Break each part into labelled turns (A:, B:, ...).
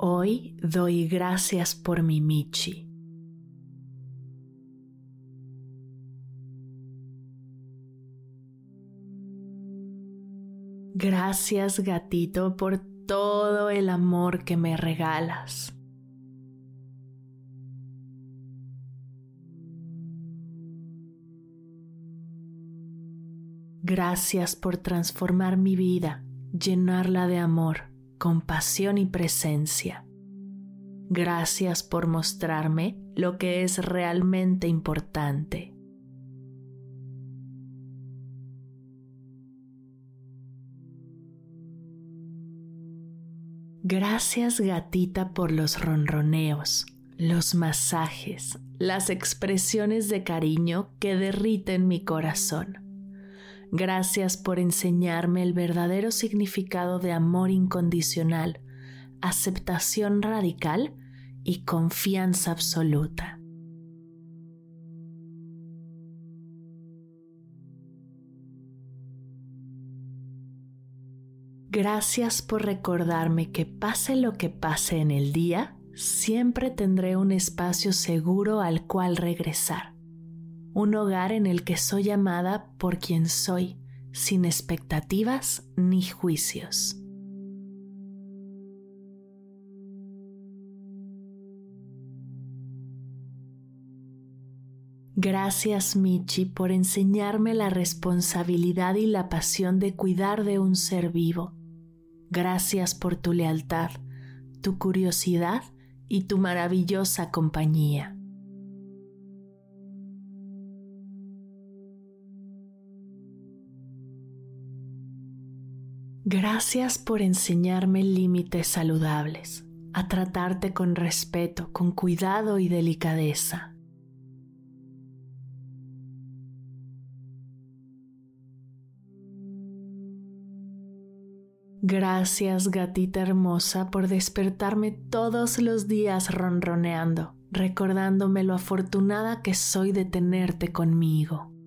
A: Hoy doy gracias por mi Michi. Gracias gatito por todo el amor que me regalas. Gracias por transformar mi vida, llenarla de amor compasión y presencia. Gracias por mostrarme lo que es realmente importante. Gracias gatita por los ronroneos, los masajes, las expresiones de cariño que derriten mi corazón. Gracias por enseñarme el verdadero significado de amor incondicional, aceptación radical y confianza absoluta. Gracias por recordarme que pase lo que pase en el día, siempre tendré un espacio seguro al cual regresar un hogar en el que soy amada por quien soy, sin expectativas ni juicios. Gracias Michi por enseñarme la responsabilidad y la pasión de cuidar de un ser vivo. Gracias por tu lealtad, tu curiosidad y tu maravillosa compañía. Gracias por enseñarme límites saludables, a tratarte con respeto, con cuidado y delicadeza. Gracias, gatita hermosa, por despertarme todos los días ronroneando, recordándome lo afortunada que soy de tenerte conmigo.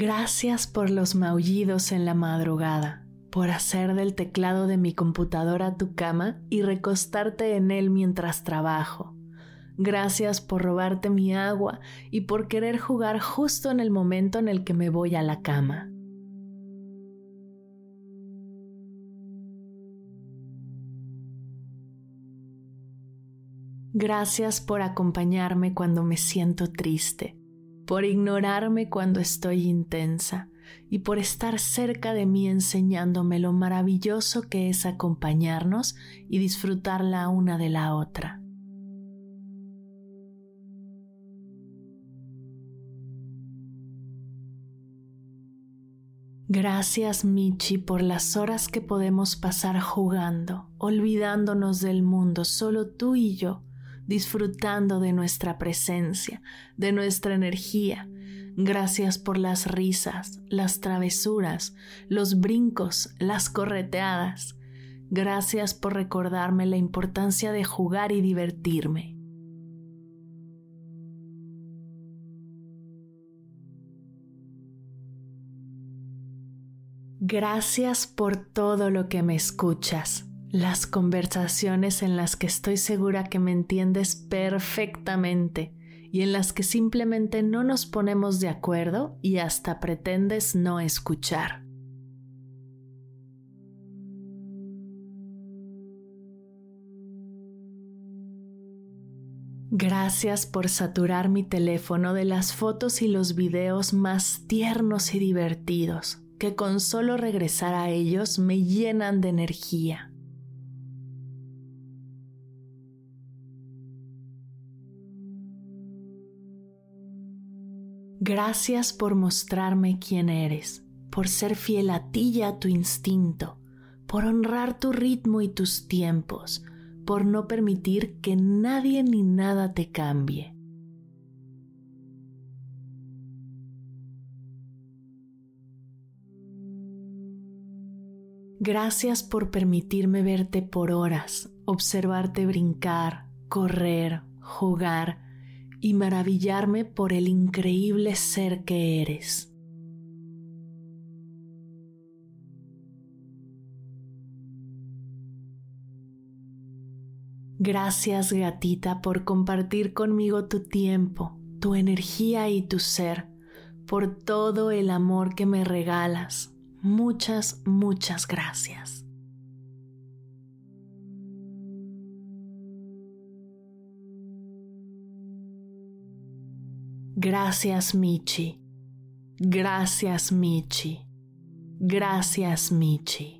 A: Gracias por los maullidos en la madrugada, por hacer del teclado de mi computadora tu cama y recostarte en él mientras trabajo. Gracias por robarte mi agua y por querer jugar justo en el momento en el que me voy a la cama. Gracias por acompañarme cuando me siento triste por ignorarme cuando estoy intensa y por estar cerca de mí enseñándome lo maravilloso que es acompañarnos y disfrutar la una de la otra. Gracias Michi por las horas que podemos pasar jugando, olvidándonos del mundo, solo tú y yo, disfrutando de nuestra presencia, de nuestra energía. Gracias por las risas, las travesuras, los brincos, las correteadas. Gracias por recordarme la importancia de jugar y divertirme. Gracias por todo lo que me escuchas las conversaciones en las que estoy segura que me entiendes perfectamente y en las que simplemente no nos ponemos de acuerdo y hasta pretendes no escuchar. Gracias por saturar mi teléfono de las fotos y los videos más tiernos y divertidos, que con solo regresar a ellos me llenan de energía. Gracias por mostrarme quién eres, por ser fiel a ti y a tu instinto, por honrar tu ritmo y tus tiempos, por no permitir que nadie ni nada te cambie. Gracias por permitirme verte por horas, observarte brincar, correr, jugar y maravillarme por el increíble ser que eres. Gracias gatita por compartir conmigo tu tiempo, tu energía y tu ser, por todo el amor que me regalas. Muchas, muchas gracias. Gracias Michi. Gracias Michi. Gracias Michi.